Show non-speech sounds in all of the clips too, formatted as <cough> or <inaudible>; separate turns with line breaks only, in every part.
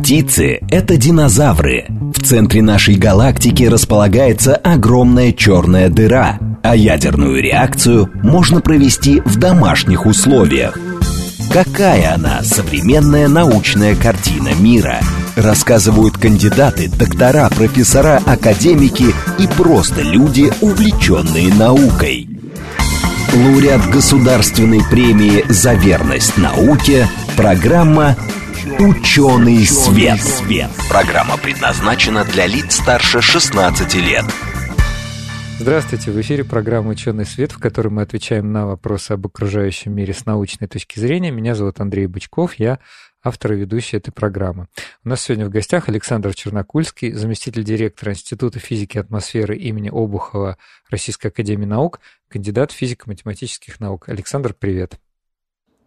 Птицы – это динозавры. В центре нашей галактики располагается огромная черная дыра, а ядерную реакцию можно провести в домашних условиях. Какая она современная научная картина мира? Рассказывают кандидаты, доктора, профессора, академики и просто люди, увлеченные наукой. Лауреат Государственной премии «За верность науке» программа «Ученый свет». Программа предназначена для лиц старше 16 лет.
Здравствуйте, в эфире программа «Ученый свет», в которой мы отвечаем на вопросы об окружающем мире с научной точки зрения. Меня зовут Андрей Бычков, я автор и ведущий этой программы. У нас сегодня в гостях Александр Чернокульский, заместитель директора Института физики и атмосферы имени Обухова Российской Академии Наук, кандидат физико-математических наук. Александр, привет.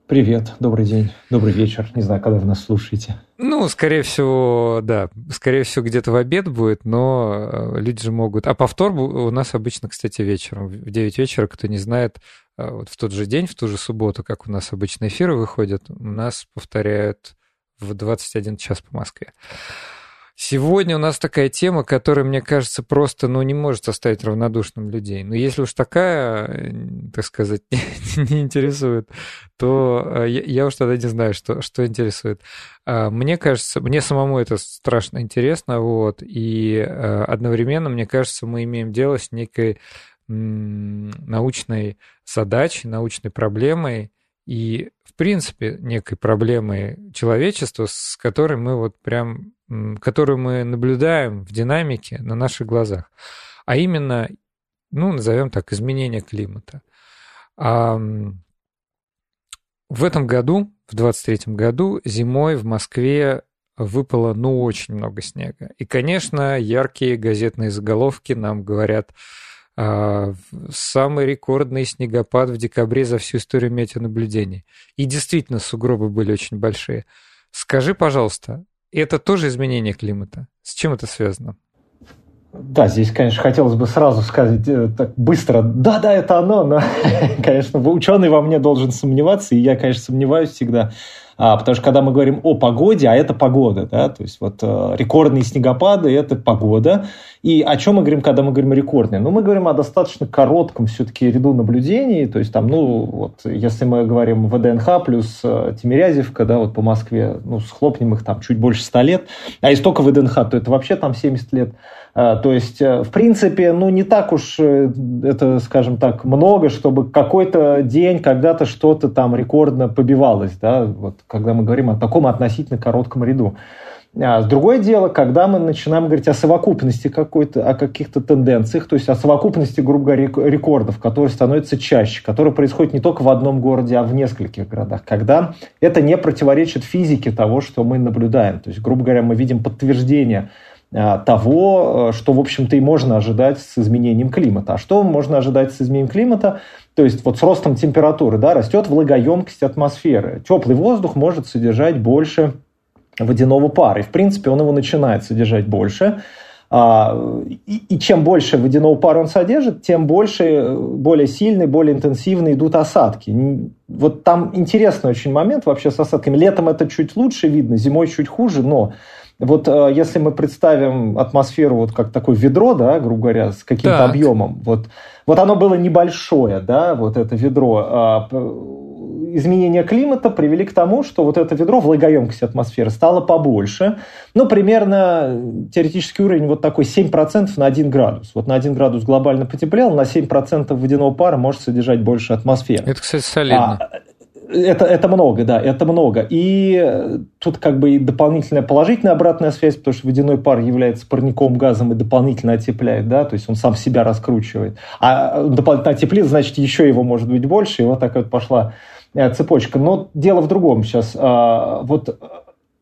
Привет, добрый день, добрый вечер. Не знаю, когда вы нас слушаете.
Ну, скорее всего, да. Скорее всего, где-то в обед будет, но э, люди же могут... А повтор у нас обычно, кстати, вечером. В 9 вечера, кто не знает, э, вот в тот же день, в ту же субботу, как у нас обычно эфиры выходят, у нас повторяют в 21 час по Москве. Сегодня у нас такая тема, которая, мне кажется, просто ну, не может оставить равнодушным людей. Но если уж такая, э, так сказать, <laughs> не интересует, то э, я уж тогда не знаю, что, что интересует. А, мне кажется, мне самому это страшно интересно, вот, и э, одновременно, мне кажется, мы имеем дело с некой научной задачей, научной проблемой, и, в принципе, некой проблемой человечества, с которой мы вот прям которую мы наблюдаем в динамике на наших глазах, а именно, ну, назовем так, изменение климата. А в этом году, в 23 году, зимой в Москве выпало, ну, очень много снега. И, конечно, яркие газетные заголовки нам говорят, самый рекордный снегопад в декабре за всю историю метеонаблюдений. И действительно, сугробы были очень большие. Скажи, пожалуйста, это тоже изменение климата. С чем это связано?
Да, здесь, конечно, хотелось бы сразу сказать э, так быстро, да-да, это оно, но, <laughs> конечно, ученый во мне должен сомневаться, и я, конечно, сомневаюсь всегда. А, потому что когда мы говорим о погоде, а это погода, да, то есть вот э, рекордные снегопады – это погода. И о чем мы говорим, когда мы говорим рекордные? Ну, мы говорим о достаточно коротком все-таки ряду наблюдений, то есть там, ну, вот, если мы говорим ВДНХ плюс э, Тимирязевка, да, вот по Москве, ну, схлопнем их там чуть больше 100 лет, а если только ВДНХ, то это вообще там 70 лет. А, то есть, э, в принципе, ну, не так уж э, это, скажем так, много, чтобы какой-то день когда-то что-то там рекордно побивалось, да, вот когда мы говорим о таком относительно коротком ряду. А другое дело, когда мы начинаем говорить о совокупности какой-то, о каких-то тенденциях, то есть о совокупности, грубо говоря, рекордов, которые становятся чаще, которые происходят не только в одном городе, а в нескольких городах, когда это не противоречит физике того, что мы наблюдаем. То есть, грубо говоря, мы видим подтверждение того, э, что, в общем-то, и можно ожидать с изменением климата. А что можно ожидать с изменением климата? То есть вот с ростом температуры да, растет влагоемкость атмосферы. Теплый воздух может содержать больше водяного пара. И, в принципе, он его начинает содержать больше. А, и, чем больше водяного пара он содержит, тем больше, более сильные, более интенсивные идут осадки. Вот там интересный очень момент вообще с осадками. Летом это чуть лучше видно, зимой чуть хуже, но вот э, если мы представим атмосферу вот как такое ведро, да, грубо говоря, с каким-то так. объемом, вот, вот оно было небольшое, да, вот это ведро, а, изменения климата привели к тому, что вот это ведро, влагоемкость атмосферы стало побольше. Ну, примерно теоретический уровень вот такой 7% на 1 градус. Вот на 1 градус глобально потеплел, на 7% водяного пара может содержать больше атмосферы.
Это, кстати, солидно. А,
это, это много, да, это много. И тут как бы и дополнительная положительная обратная связь, потому что водяной пар является парниковым газом и дополнительно отепляет, да, то есть он сам себя раскручивает. А дополнительно отеплит, значит, еще его может быть больше, и вот так вот пошла э, цепочка. Но дело в другом сейчас. А, вот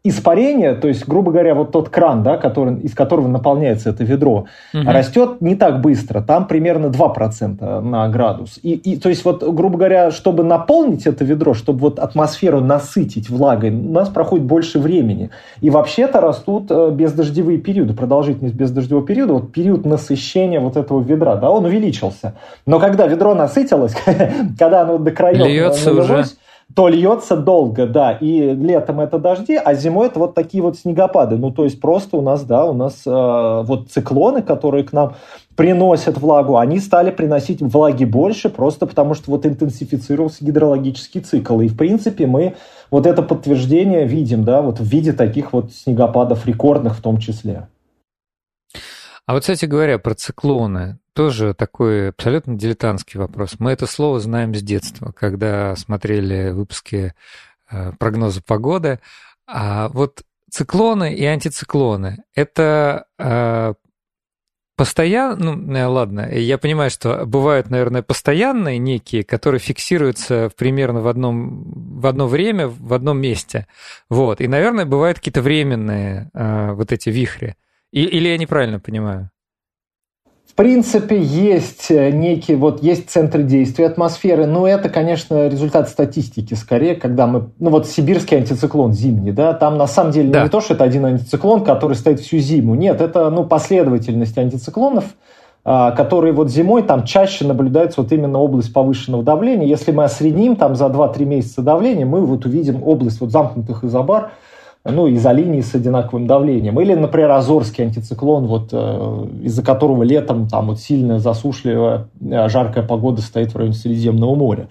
испарение, то есть, грубо говоря, вот тот кран, да, который, из которого наполняется это ведро, угу. растет не так быстро, там примерно 2% на градус. И, и, то есть, вот, грубо говоря, чтобы наполнить это ведро, чтобы вот атмосферу насытить влагой, у нас проходит больше времени. И вообще-то растут э, бездождевые периоды, продолжительность бездождевого периода, вот период насыщения вот этого ведра, да, он увеличился. Но когда ведро насытилось, <laughs> когда оно до краев
Льется уже
то льется долго, да, и летом это дожди, а зимой это вот такие вот снегопады. Ну, то есть просто у нас, да, у нас э, вот циклоны, которые к нам приносят влагу, они стали приносить влаги больше, просто потому что вот интенсифицировался гидрологический цикл. И, в принципе, мы вот это подтверждение видим, да, вот в виде таких вот снегопадов рекордных в том числе.
А вот, кстати говоря, про циклоны, тоже такой абсолютно дилетантский вопрос. Мы это слово знаем с детства, когда смотрели выпуски э, прогноза погоды. А вот циклоны и антициклоны – это э, постоянно, ну, э, ладно, я понимаю, что бывают, наверное, постоянные некие, которые фиксируются примерно в одном, в одно время, в одном месте. Вот. И, наверное, бывают какие-то временные э, вот эти вихри. И, или я неправильно понимаю?
Принципе, есть э, некий, вот есть центры действия атмосферы, но это, конечно, результат статистики скорее, когда мы, ну вот сибирский антициклон зимний, да, там на самом деле да. не то, что это один антициклон, который стоит всю зиму, нет, это, ну, последовательность антициклонов, а, которые вот зимой там чаще наблюдается вот именно область повышенного давления. Если мы осредним там за 2-3 месяца давления, мы вот увидим область вот замкнутых изобар, ну, изолинии с одинаковым давлением. Или, например, Азорский антициклон, вот, э, из-за которого летом там вот сильно засушливая, э, жаркая погода стоит в районе Средиземного моря.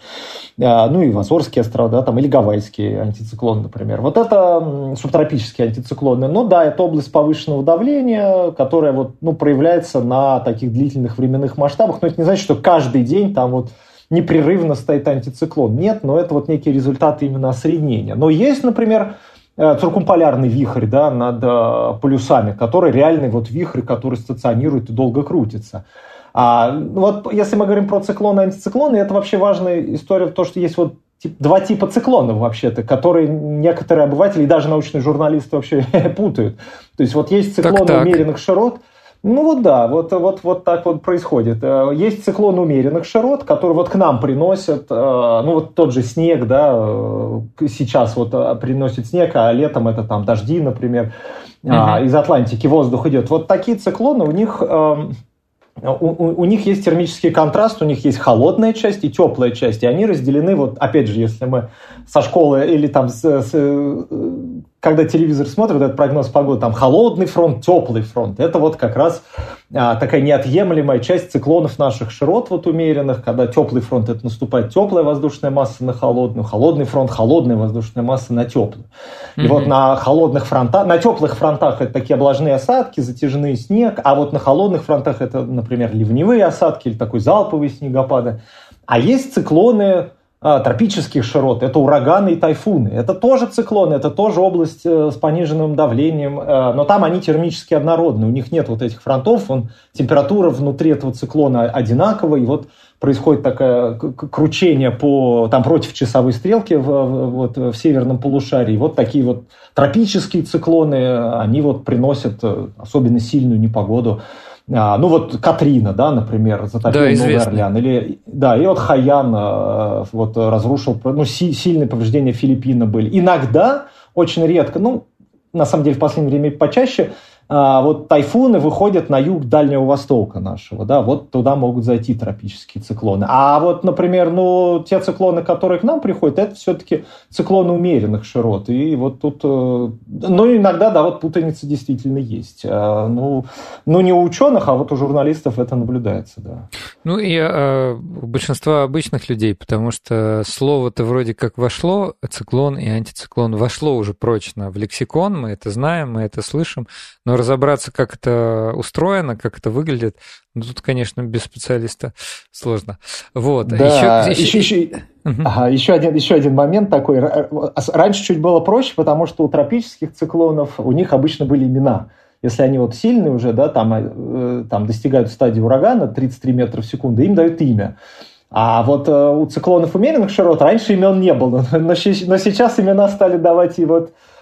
Э, ну, и в Азорские острова, да, там, или Гавайский антициклон, например. Вот это субтропические антициклоны. Ну, да, это область повышенного давления, которая вот, ну, проявляется на таких длительных временных масштабах, но это не значит, что каждый день там вот непрерывно стоит антициклон. Нет, но это вот некие результаты именно осреднения. Но есть, например, циркумполярный вихрь да, над э, полюсами, который реальный вот вихрь, который стационирует и долго крутится. А, ну вот если мы говорим про циклоны и антициклоны, это вообще важная история, то, что есть вот тип, два типа циклонов вообще-то, которые некоторые обыватели и даже научные журналисты вообще <laughs> путают. То есть вот есть циклоны так, так. умеренных широт – ну вот да, вот, вот, вот так вот происходит. Э, есть циклон умеренных широт, который вот к нам приносят, э, ну вот тот же снег, да, э, сейчас вот приносит снег, а летом это там дожди, например, угу. из Атлантики воздух идет. Вот такие циклоны у них у, у, у них есть термический контраст, у них есть холодная часть и теплая часть, и они разделены, вот опять же, если мы со школы или там, с, с, когда телевизор смотрит, этот прогноз погоды, там холодный фронт, теплый фронт, это вот как раз а, такая неотъемлемая часть циклонов наших широт вот умеренных, когда теплый фронт, это наступает теплая воздушная масса на холодную, холодный фронт, холодная воздушная масса на теплую. И mm-hmm. вот на холодных фронтах, на теплых фронтах это такие облажные осадки, затяжные снег, а вот на холодных фронтах это, например, ливневые осадки или такой залповые снегопады. А есть циклоны тропических широт, это ураганы и тайфуны. Это тоже циклоны, это тоже область э, с пониженным давлением, э, но там они термически однородны, у них нет вот этих фронтов, он, температура внутри этого циклона одинаковая, и вот происходит такое кручение по, там, против часовой стрелки в, вот, в северном полушарии. Вот такие вот тропические циклоны, они вот приносят э, особенно сильную непогоду а, ну вот Катрина, да, например, затопил да, Новый Орлеан. Или, да, и вот Хаян э, вот разрушил, ну, си, сильные повреждения Филиппина были. Иногда, очень редко, ну, на самом деле в последнее время почаще, вот тайфуны выходят на юг Дальнего Востока нашего, да, вот туда могут зайти тропические циклоны. А вот, например, ну, те циклоны, которые к нам приходят, это все-таки циклоны умеренных широт. И вот тут, э, ну, иногда, да, вот путаница действительно есть. А, ну, ну, не у ученых, а вот у журналистов это наблюдается, да.
Ну, и э, у большинства обычных людей, потому что слово-то вроде как вошло, циклон и антициклон вошло уже прочно в лексикон, мы это знаем, мы это слышим, но разобраться, как это устроено, как это выглядит, ну, тут, конечно, без специалиста сложно. Вот.
Да, еще, еще, еще, угу. ага, еще, один, еще один момент такой. Раньше чуть было проще, потому что у тропических циклонов у них обычно были имена. Если они вот сильные уже, да, там, э, там достигают стадии урагана 33 метра в секунду, им дают имя. А вот э, у циклонов умеренных широт раньше имен не было, <laughs> но, но сейчас имена стали давать и вот Э,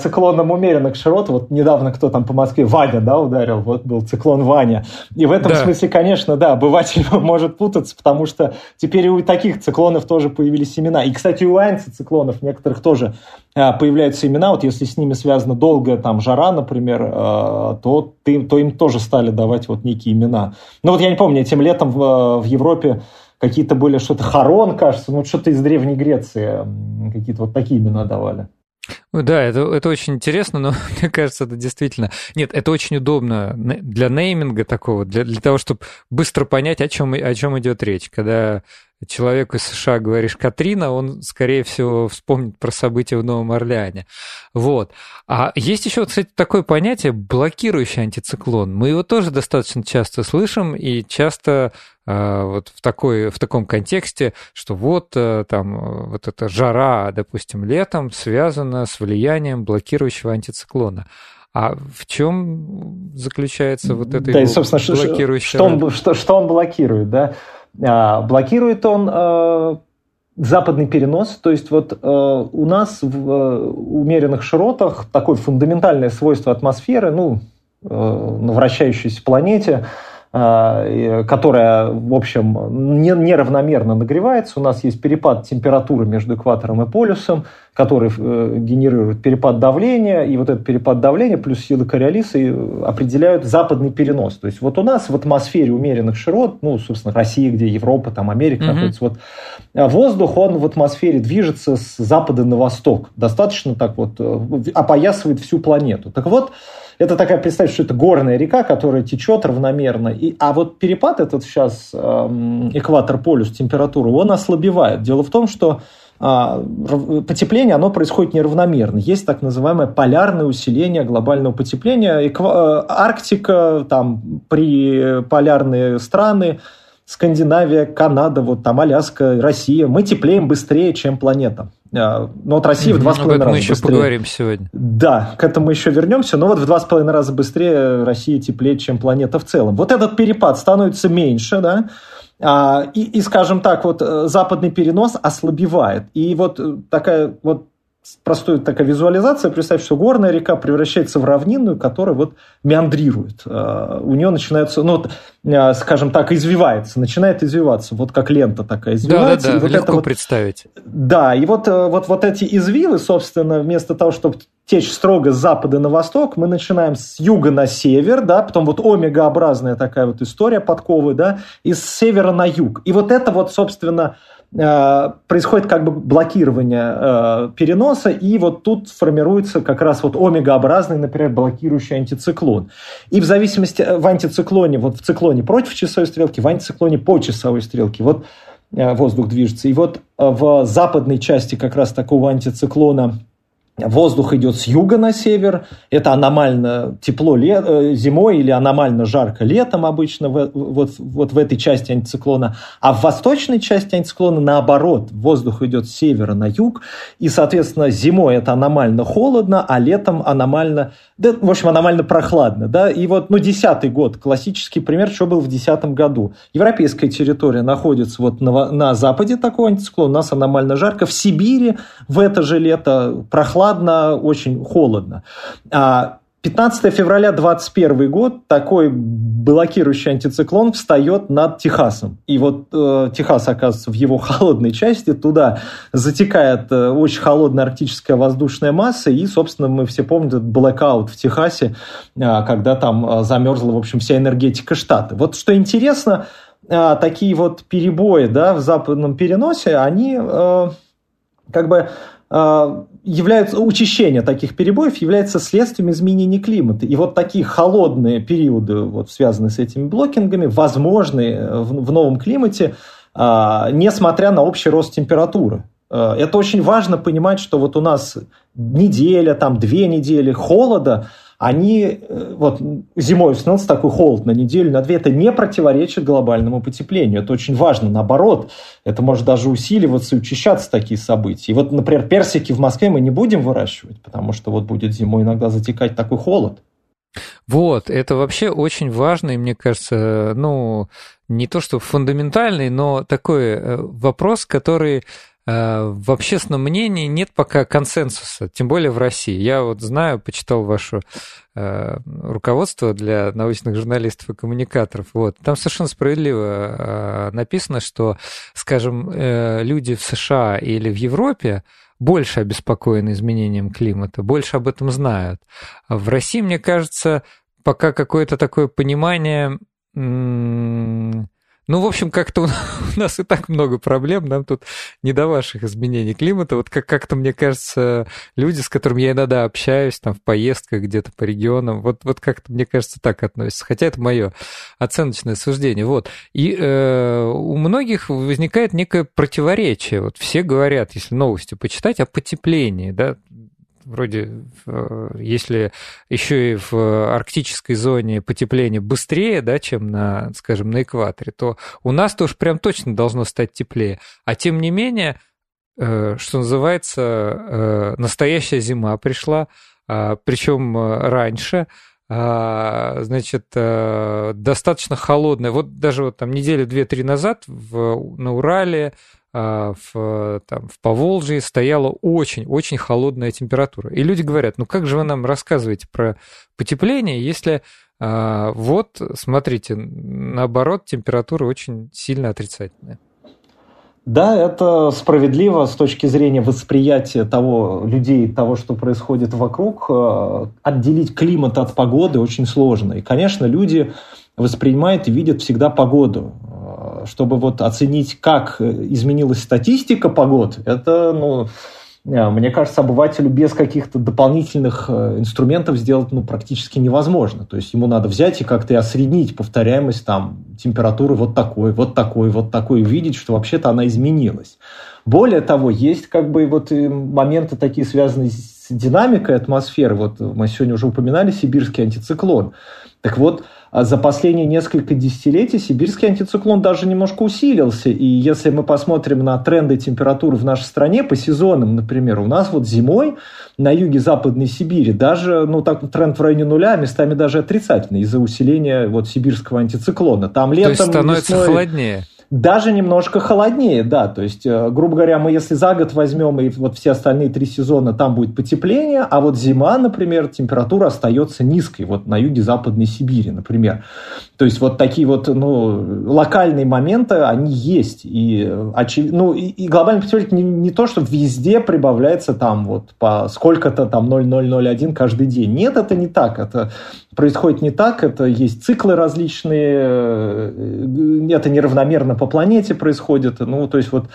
циклоном умеренных широт. Вот недавно кто там по Москве, Ваня, да, ударил, вот был циклон Ваня. И в этом да. смысле, конечно, да, обыватель <laughs> может путаться, потому что теперь и у таких циклонов тоже появились имена. И, кстати, у антициклонов некоторых тоже э, появляются имена. Вот если с ними связана долгая там жара, например, э, то, то им тоже стали давать вот некие имена. Ну вот я не помню, этим летом в, в Европе какие-то были что-то Харон, кажется, ну что-то из Древней Греции, какие-то вот такие имена давали.
Да, это, это очень интересно, но <laughs> мне кажется, это действительно... Нет, это очень удобно для нейминга такого, для, для того, чтобы быстро понять, о чем, о чем идет речь. Когда человеку из США говоришь Катрина, он, скорее всего, вспомнит про события в Новом Орлеане. Вот. А есть еще, кстати, такое понятие блокирующий антициклон. Мы его тоже достаточно часто слышим и часто вот в, такой, в таком контексте, что вот э, там вот эта жара, допустим, летом связана с влиянием блокирующего антициклона. А в чем заключается вот это
да, и, собственно, блокирующее? Что он, что, что он блокирует, да? А, блокирует он э, западный перенос, то есть вот э, у нас в э, умеренных широтах такое фундаментальное свойство атмосферы, ну, на вращающейся планете – а, которая, в общем, неравномерно нагревается. У нас есть перепад температуры между экватором и полюсом, который э, генерирует перепад давления, и вот этот перепад давления плюс силы Кориолиса определяют западный перенос. То есть вот у нас в атмосфере умеренных широт, ну, собственно, Россия, где Европа, там Америка mm-hmm. находится, вот воздух, он в атмосфере движется с запада на восток, достаточно так вот э, опоясывает всю планету. Так вот, это такая, представьте, что это горная река, которая течет равномерно. И, а вот перепад этот сейчас, эм, экватор-полюс, температура, он ослабевает. Дело в том, что а, потепление, оно происходит неравномерно. Есть так называемое полярное усиление глобального потепления. Э, Арктика, там, при полярные страны, Скандинавия, Канада, вот там Аляска, Россия, мы теплеем быстрее, чем планета. А, но вот Россия в два с половиной раза
мы еще
быстрее.
поговорим сегодня.
Да, к этому еще вернемся, но вот в два с половиной раза быстрее Россия теплее, чем планета в целом. Вот этот перепад становится меньше, да, а, и, и, скажем так, вот э, западный перенос ослабевает. И вот э, такая вот простая такая визуализация, представь, что горная река превращается в равнинную, которая вот меандрирует. А, у нее начинаются, ну, а, скажем так, извивается, начинает извиваться, вот как лента такая извивается.
Да, да,
да, вот
легко
вот,
представить.
Да, и вот, э, вот, вот эти извивы, собственно, вместо того, чтобы течь строго с запада на восток, мы начинаем с юга на север, да, потом вот омегообразная такая вот история подковы, да, и с севера на юг. И вот это вот, собственно, происходит как бы блокирование э, переноса, и вот тут формируется как раз вот омегообразный, например, блокирующий антициклон. И в зависимости э, в антициклоне, вот в циклоне против часовой стрелки, в антициклоне по часовой стрелке, вот воздух движется. И вот в западной части как раз такого антициклона Воздух идет с юга на север, это аномально тепло лет, э, зимой или аномально жарко летом обычно в, вот, вот в этой части антициклона, а в восточной части антициклона наоборот, воздух идет с севера на юг, и, соответственно, зимой это аномально холодно, а летом аномально, да, в общем, аномально прохладно. Да? И вот, ну, десятый год, классический пример, что был в десятом году. Европейская территория находится вот на, на западе такого антициклона, у нас аномально жарко, в Сибири в это же лето прохладно, прохладно, очень холодно. 15 а февраля 2021 год такой блокирующий антициклон встает над Техасом. И вот э, Техас оказывается в его холодной части, туда затекает э, очень холодная арктическая воздушная масса, и, собственно, мы все помним этот блэкаут в Техасе, э, когда там э, замерзла, в общем, вся энергетика штата. Вот что интересно, э, такие вот перебои да, в западном переносе, они э, как бы э, являются, учащение таких перебоев является следствием изменения климата. И вот такие холодные периоды, вот, связанные с этими блокингами, возможны в, в новом климате, а, несмотря на общий рост температуры. А, это очень важно понимать, что вот у нас неделя, там две недели холода – они э, вот зимой становится такой холод на неделю, на две, это не противоречит глобальному потеплению. Это очень важно. Наоборот, это может даже усиливаться и учащаться такие события. И вот, например, персики в Москве мы не будем выращивать, потому что вот будет зимой иногда затекать такой холод.
Вот, это вообще очень важно, и мне кажется, ну, не то что фундаментальный, но такой э, вопрос, который в общественном мнении нет пока консенсуса, тем более в России. Я вот знаю, почитал ваше э, руководство для научных журналистов и коммуникаторов. Вот. Там совершенно справедливо э, написано, что, скажем, люди в США или в Европе больше обеспокоены изменением климата, больше об этом знают. А в России, мне кажется, пока какое-то такое понимание Ну, в общем, как-то <laughs> у нас и так много проблем, нам тут не до ваших изменений климата. Вот как- как-то, мне кажется, люди, с которыми я иногда общаюсь, там, в поездках где-то по регионам, вот, вот как-то, мне кажется, так относятся. Хотя это мое оценочное суждение. Вот. И э, у многих возникает некое противоречие. Вот все говорят, если новости почитать, о потеплении, да, вроде, э, если еще и в арктической зоне потепление быстрее, да, чем на, скажем, на экваторе, то у нас тоже прям точно должно стать теплее. А тем не менее, э, что называется, э, настоящая зима пришла, а, причем раньше, а, значит, достаточно холодная. Вот даже вот там недели две-три назад в, на Урале, в, там, в Поволжье стояла очень-очень холодная температура. И люди говорят, ну как же вы нам рассказываете про потепление, если а, вот, смотрите, наоборот, температура очень сильно отрицательная.
Да, это справедливо с точки зрения восприятия того людей, того, что происходит вокруг. А, отделить климат от погоды очень сложно. И, конечно, люди воспринимают и видят всегда погоду чтобы вот оценить, как изменилась статистика погод, это, ну, э, мне кажется, обывателю без каких-то дополнительных э, инструментов сделать ну, практически невозможно. То есть ему надо взять и как-то осреднить повторяемость там, температуры вот такой, вот такой, вот такой, увидеть, что вообще-то она изменилась. Более того, есть как бы вот моменты такие, связанные с динамикой атмосферы. Вот мы сегодня уже упоминали сибирский антициклон. Так вот, за последние несколько десятилетий сибирский антициклон даже немножко усилился. И если мы посмотрим на тренды температуры в нашей стране по сезонам, например, у нас вот зимой на юге Западной Сибири даже ну, так, тренд в районе нуля, а местами даже отрицательный из-за усиления вот, сибирского антициклона. Там летом,
То есть становится весной... холоднее?
Даже немножко холоднее, да. То есть, э, грубо говоря, мы если за год возьмем и вот все остальные три сезона, там будет потепление, а вот зима, например, температура остается низкой, вот на юге Западной Сибири, например. То есть вот такие вот ну, локальные моменты, они есть. И, очев... ну, и, и глобальный потепление не, не то, что везде прибавляется там вот по сколько-то там 0,001 каждый день. Нет, это не так. Это происходит не так. Это есть циклы различные, э, это неравномерно по планете происходит. Ну, то есть вот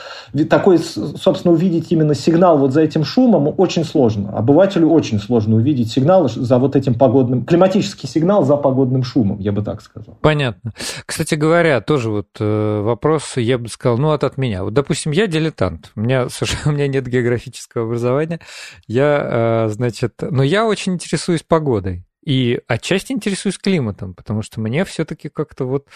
такой, собственно, увидеть именно сигнал вот за этим шумом очень сложно. Обывателю очень сложно увидеть сигнал за вот этим погодным, климатический сигнал за погодным шумом, я бы так сказал.
Понятно. Кстати говоря, тоже вот э, вопрос, я бы сказал, ну, от, от меня. Вот, допустим, я дилетант, у меня, <laughs> у меня нет географического образования, я, э, значит, но я очень интересуюсь погодой. И отчасти интересуюсь климатом, потому что мне все-таки как-то вот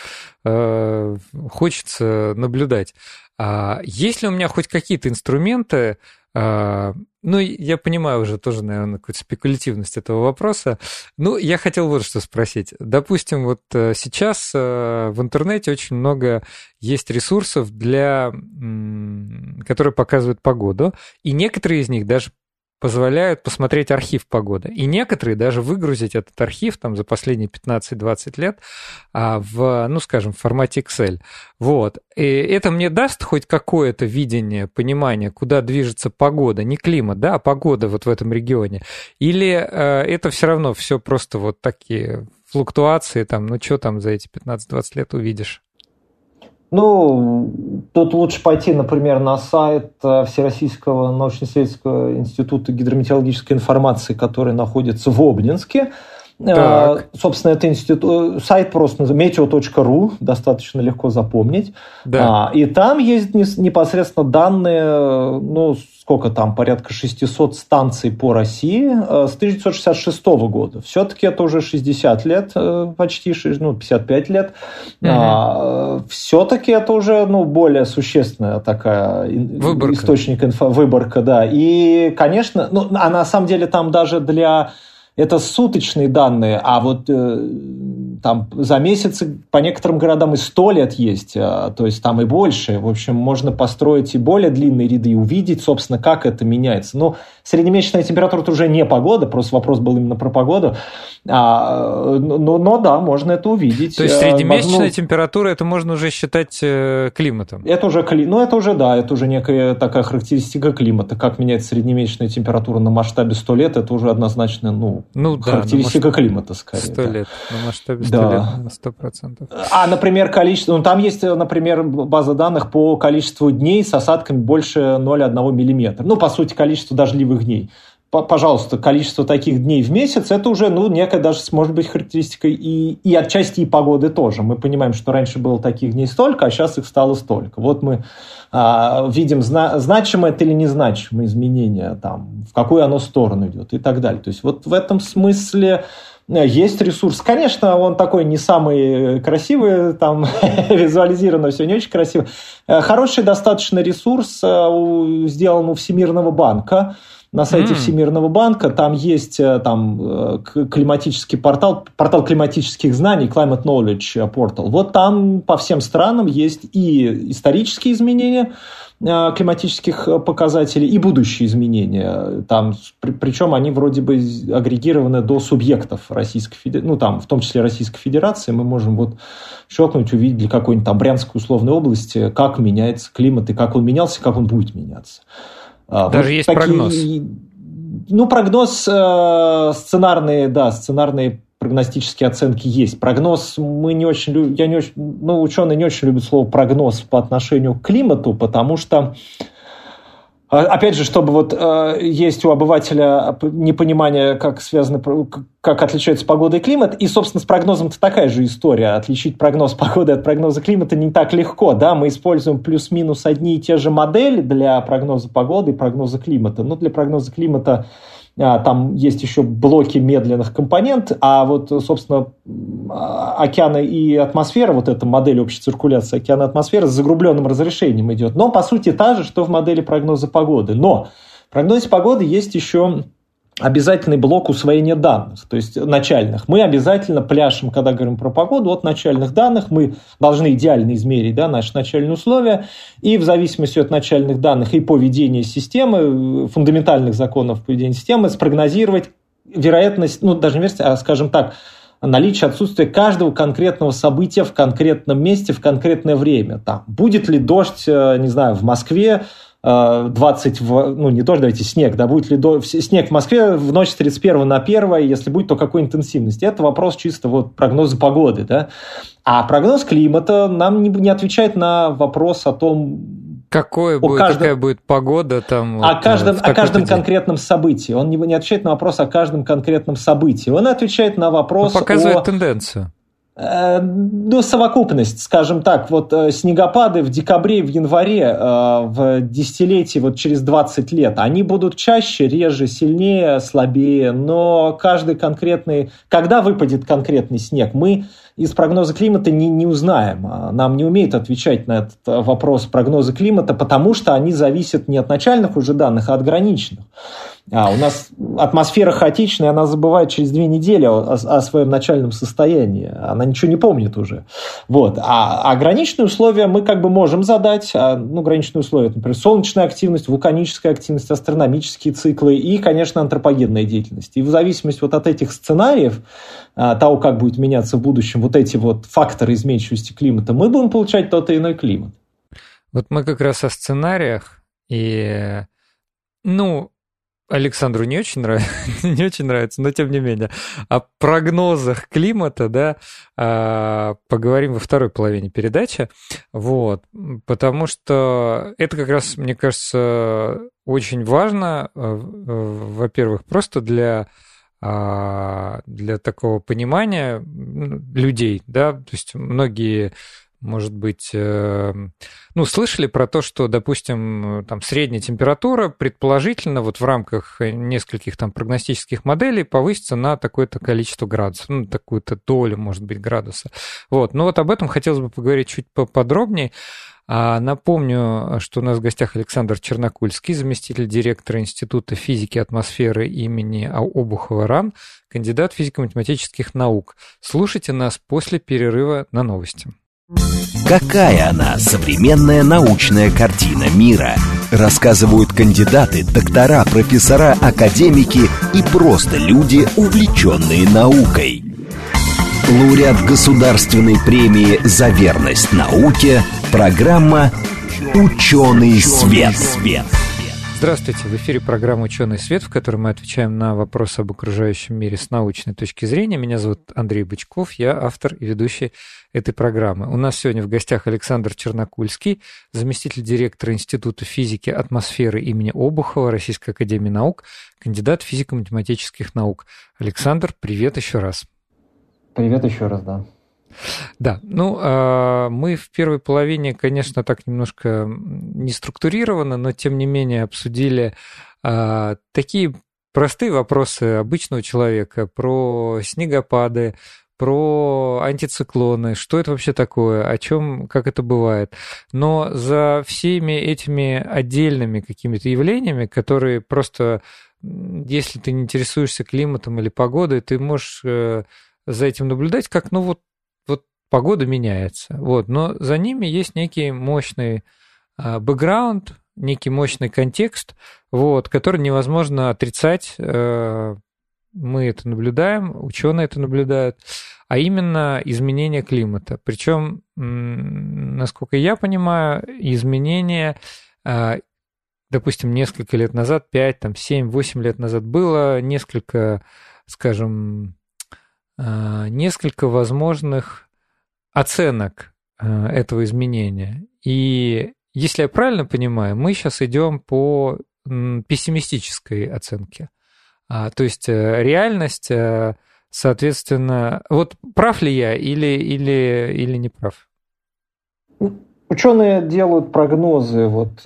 э, хочется наблюдать. А есть ли у меня хоть какие-то инструменты, э, ну, я понимаю уже тоже, наверное, какую-то спекулятивность этого вопроса. Ну, я хотел вот что спросить. Допустим, вот э, сейчас э, в интернете очень много есть ресурсов, для, которые показывают погоду, и некоторые из них даже позволяют посмотреть архив погоды. И некоторые даже выгрузить этот архив там за последние 15-20 лет а, в, ну, скажем, в формате Excel. Вот. И это мне даст хоть какое-то видение, понимание, куда движется погода, не климат, да, а погода вот в этом регионе. Или э, это все равно все просто вот такие флуктуации, там, ну, что там за эти 15-20 лет увидишь?
Ну, тут лучше пойти, например, на сайт э, Всероссийского научно-исследовательского института гидрометеологической информации, который находится в Обнинске. Э, так. Собственно, это институт, сайт просто meteo.ru, достаточно легко запомнить. Да. А, и там есть непосредственно данные, ну, сколько там, порядка 600 станций по России э, с 1966 года. Все-таки это уже 60 лет, э, почти, ну, 55 лет. Угу. А, все-таки это уже, ну, более существенная такая выборка. источник инфо, выборка, да. И, конечно, ну, а на самом деле там даже для это суточные данные, а вот э, там за месяц по некоторым городам и сто лет есть, а, то есть там и больше. В общем, можно построить и более длинные ряды и увидеть, собственно, как это меняется. Но среднемесячная температура это уже не погода, просто вопрос был именно про погоду. А, но, но да, можно это увидеть.
То есть э, среднемесячная ну, температура это можно уже считать э, климатом?
Это уже, ну это уже, да, это уже некая такая характеристика климата. Как меняется среднемесячная температура на масштабе 100 лет, это уже однозначно, ну, ну, характеристика да, климата, скорее.
Сто да. лет, на масштабе сто да. лет, сто процентов.
А, например, количество, ну, там есть, например, база данных по количеству дней с осадками больше 0,1 миллиметра. Ну, по сути, количество дождливых дней пожалуйста, количество таких дней в месяц, это уже, ну, некая даже, может быть, характеристика и, и отчасти и погоды тоже. Мы понимаем, что раньше было таких дней столько, а сейчас их стало столько. Вот мы а, видим, зна, значимое это или незначимое изменение, там, в какую оно сторону идет и так далее. То есть вот в этом смысле э, есть ресурс. Конечно, он такой не самый красивый, там <laughs> визуализировано все не очень красиво. Э, хороший достаточно ресурс э, сделан у Всемирного банка на сайте mm. Всемирного банка. Там есть э, там, э, климатический портал, портал климатических знаний, Climate Knowledge Portal. Вот там по всем странам есть и исторические изменения э, климатических показателей и будущие изменения. Там, при, причем они вроде бы агрегированы до субъектов Российской Федерации, ну там в том числе Российской Федерации. Мы можем вот щелкнуть, увидеть для какой-нибудь там Брянской условной области, как меняется климат и как он менялся, как он будет меняться.
А, Даже вот есть такие, прогноз.
Ну, прогноз э, сценарные, да, сценарные прогностические оценки есть. Прогноз мы не очень, я не очень, ну, ученые не очень любят слово прогноз по отношению к климату, потому что опять же, чтобы вот э, есть у обывателя непонимание, как связано, как отличается погода и климат, и, собственно, с прогнозом-то такая же история. Отличить прогноз погоды от прогноза климата не так легко, да, мы используем плюс-минус одни и те же модели для прогноза погоды и прогноза климата, но для прогноза климата а, там есть еще блоки медленных компонент, а вот, собственно, а, океаны и атмосфера, вот эта модель общей циркуляции океана и атмосферы с загрубленным разрешением идет. Но, по сути, та же, что в модели прогноза погоды. Но в прогнозе погоды есть еще обязательный блок усвоения данных, то есть начальных. Мы обязательно пляшем, когда говорим про погоду, от начальных данных. Мы должны идеально измерить да, наши начальные условия. И в зависимости от начальных данных и поведения системы, фундаментальных законов поведения системы, спрогнозировать вероятность, ну даже не вероятность, а скажем так, наличие отсутствия каждого конкретного события в конкретном месте в конкретное время. Там, будет ли дождь, э, не знаю, в Москве 20, ну не тоже давайте снег, да, будет ли до, снег в Москве в ночь с 31 на 1, если будет, то какой интенсивности. Это вопрос чисто вот прогноза погоды, да. А прогноз климата нам не, не отвечает на вопрос о том,
какое будет, каждом, какая будет погода там.
О вот, каждом, о каждом день. конкретном событии. Он не, не отвечает на вопрос о каждом конкретном событии. Он отвечает на вопрос.
Он показывает
о...
тенденцию.
Э, ну, совокупность, скажем так, вот э, снегопады в декабре, в январе, э, в десятилетии, вот через 20 лет, они будут чаще, реже, сильнее, слабее, но каждый конкретный, когда выпадет конкретный снег, мы из прогноза климата не, не узнаем. А нам не умеют отвечать на этот вопрос прогноза климата, потому что они зависят не от начальных уже данных, а от граничных. А у нас атмосфера хаотичная, она забывает через две недели о, о своем начальном состоянии. Она ничего не помнит уже. Вот. А, а граничные условия мы как бы можем задать. А, ну, граничные условия, например, солнечная активность, вулканическая активность, астрономические циклы и, конечно, антропогенная деятельность. И в зависимости вот от этих сценариев, а, того, как будет меняться в будущем вот эти вот факторы изменчивости климата, мы будем получать тот и иной климат.
Вот мы как раз о сценариях и, ну, Александру не очень нравится, <laughs> не очень нравится, но тем не менее. О прогнозах климата, да, а, поговорим во второй половине передачи. Вот, потому что это как раз, мне кажется, очень важно, э, во-первых, просто для для такого понимания людей, да, то есть многие может быть, эм, ну, слышали про то, что, допустим, там средняя температура предположительно вот в рамках нескольких там прогностических моделей повысится на такое-то количество градусов, ну, такую-то долю, может быть, градуса. Вот, но вот об этом хотелось бы поговорить чуть поподробнее. А напомню, что у нас в гостях Александр Чернокульский, заместитель директора Института физики атмосферы имени Обухова РАН, кандидат физико-математических наук. Слушайте нас после перерыва на новости.
Какая она, современная научная картина мира? Рассказывают кандидаты, доктора, профессора, академики и просто люди, увлеченные наукой. Лауреат Государственной премии «За верность науке» программа «Ученый свет».
Здравствуйте, в эфире программа «Ученый свет», в которой мы отвечаем на вопросы об окружающем мире с научной точки зрения. Меня зовут Андрей Бычков, я автор и ведущий этой программы. У нас сегодня в гостях Александр Чернокульский, заместитель директора Института физики атмосферы имени Обухова Российской Академии Наук, кандидат физико-математических наук. Александр, привет еще раз.
Привет еще раз, да.
Да, ну, а, мы в первой половине, конечно, так немножко не структурированно, но тем не менее обсудили а, такие простые вопросы обычного человека про снегопады, про антициклоны, что это вообще такое, о чем, как это бывает. Но за всеми этими отдельными какими-то явлениями, которые просто, если ты не интересуешься климатом или погодой, ты можешь э, за этим наблюдать, как, ну вот погода меняется. Вот. Но за ними есть некий мощный а, бэкграунд, некий мощный контекст, вот, который невозможно отрицать. Э, мы это наблюдаем, ученые это наблюдают, а именно изменение климата. Причем, насколько я понимаю, изменения, а, допустим, несколько лет назад, 5, там, 7, 8 лет назад было несколько, скажем, а, несколько возможных оценок э, этого изменения. И если я правильно понимаю, мы сейчас идем по пессимистической оценке. А, то есть э, реальность, э, соответственно, вот прав ли я или, или, или не прав?
Ученые делают прогнозы, вот,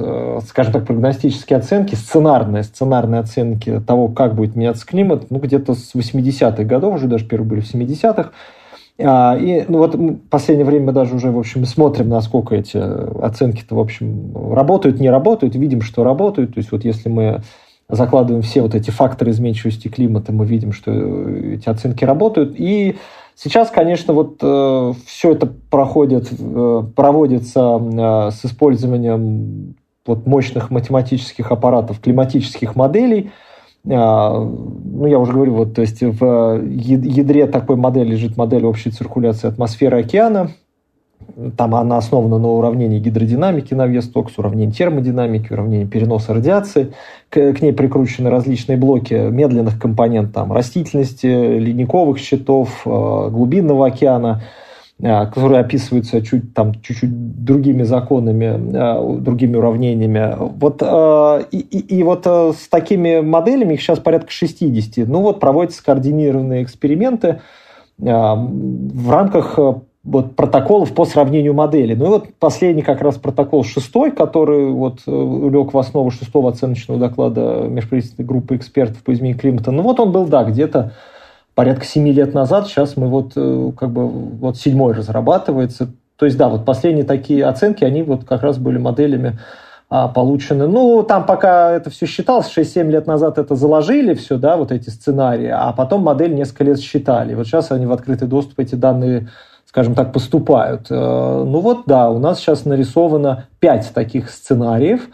скажем так, прогностические оценки, сценарные, сценарные оценки того, как будет меняться климат, ну, где-то с 80-х годов, уже даже первые были в 70-х, а, и ну, вот в последнее время мы даже уже, в общем, смотрим, насколько эти оценки-то, в общем, работают, не работают, видим, что работают. То есть вот если мы закладываем все вот эти факторы изменчивости климата, мы видим, что эти оценки работают. И сейчас, конечно, вот э, все это проходит, э, проводится э, с использованием вот мощных математических аппаратов, климатических моделей – а, ну, я уже говорю, вот, то есть в ядре такой модели лежит модель общей циркуляции атмосферы океана. Там она основана на уравнении гидродинамики на вес токс, уравнении термодинамики, уравнении переноса радиации. К, к ней прикручены различные блоки медленных компонентов, там, растительности, ледниковых щитов, а, глубинного океана – а, которые описываются чуть, там, чуть-чуть другими законами, а, другими уравнениями. Вот, а, и, и, и вот с такими моделями, их сейчас порядка 60, ну вот проводятся координированные эксперименты в рамках вот, протоколов по сравнению моделей. Ну и вот последний как раз протокол шестой, который вот э, лег в основу шестого оценочного доклада межправительственной группы экспертов по изменению климата. Ну вот он был, да, где-то порядка 7 лет назад, сейчас мы вот э, как бы вот седьмой разрабатывается. То есть, да, вот последние такие оценки, они вот как раз были моделями а, получены. Ну, там пока это все считалось, 6-7 лет назад это заложили все, да, вот эти сценарии, а потом модель несколько лет считали. Вот сейчас они в открытый доступ, эти данные, скажем так, поступают. Э, ну вот, да, у нас сейчас нарисовано 5 таких сценариев,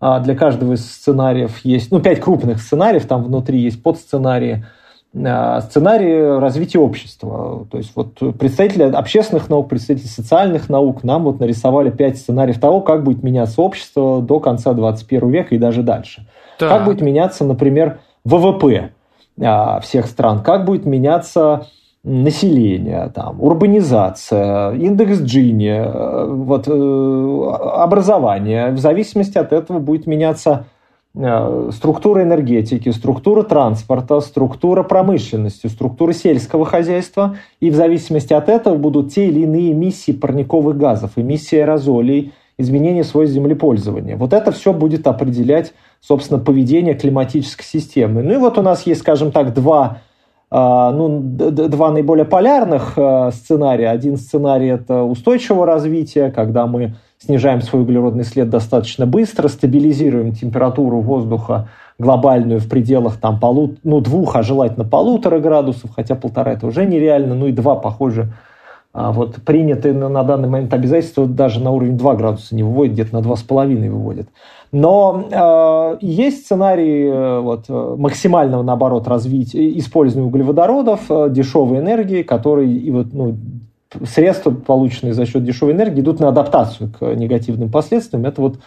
а, для каждого из сценариев есть, ну, 5 крупных сценариев, там внутри есть подсценарии, Э, сценарии развития общества. То есть вот представители общественных наук, представители социальных наук нам вот нарисовали пять сценариев того, как будет меняться общество до конца 21 века и даже дальше. Да. Как будет меняться, например, ВВП э, всех стран, как будет меняться население, там, урбанизация, индекс Джини, э, вот, образование. В зависимости от этого будет меняться Э, структура энергетики, структура транспорта, структура промышленности, структура сельского хозяйства, и в зависимости от этого будут те или иные эмиссии парниковых газов, эмиссии аэрозолей, изменение свойств землепользования. Вот это все будет определять, собственно, поведение климатической системы. Ну и вот у нас есть, скажем так, два э, ну, два наиболее полярных э, сценария. Один сценарий – это устойчивого развития, когда мы снижаем свой углеродный след достаточно быстро, стабилизируем температуру воздуха глобальную в пределах там, полу, ну, двух, а желательно полутора градусов, хотя полтора это уже нереально, ну и два, похоже, а вот принятые на, на данный момент обязательства даже на уровень 2 градуса не выводят, где-то на 2,5 выводят. Но э, есть сценарий э, вот, максимального, наоборот, развития, использования углеводородов, э, дешевой энергии, который и вот, ну, средства, полученные за счет дешевой энергии, идут на адаптацию к негативным последствиям. Это вот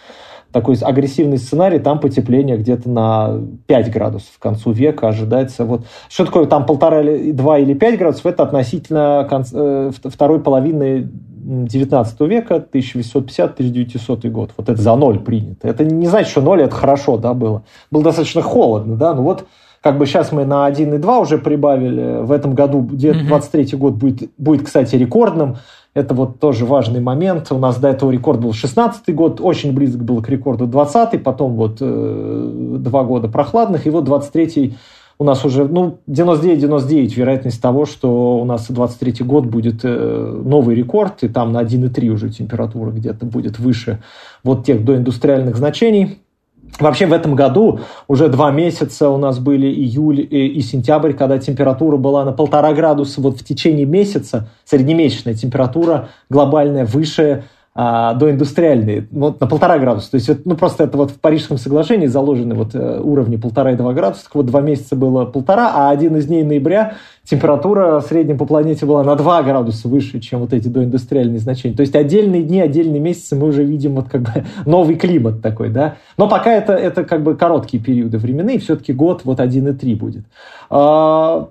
такой агрессивный сценарий, там потепление где-то на 5 градусов к концу века ожидается. Вот. Что такое там полтора, два или пять градусов? Это относительно конц... Э, второй половины 19 века, 1850-1900 год. Вот это за ноль принято. Это не значит, что ноль это хорошо, да, было. Было достаточно холодно, да, ну вот как бы сейчас мы на 1,2 уже прибавили. В этом году, 23 mm-hmm. год будет, будет, кстати, рекордным. Это вот тоже важный момент. У нас до этого рекорд был 16 год, очень близок был к рекорду 20 потом вот э, два года прохладных, и вот 23 у нас уже, ну, 99-99 вероятность того, что у нас 23 год будет э, новый рекорд, и там на 1,3 уже температура где-то будет выше вот тех доиндустриальных значений. Вообще в этом году уже два месяца у нас были июль и, и сентябрь, когда температура была на полтора градуса. Вот в течение месяца среднемесячная температура глобальная выше а, доиндустриальные, вот на полтора градуса. То есть, это, ну, просто это вот в Парижском соглашении заложены вот э, уровни полтора и два градуса. Так вот, два месяца было полтора, а один из дней ноября температура в среднем по планете была на два градуса выше, чем вот эти доиндустриальные значения. То есть, отдельные дни, отдельные месяцы мы уже видим вот как бы <laughs> новый климат такой, да. Но пока это, это как бы короткие периоды временные, все-таки год вот один и три будет. А,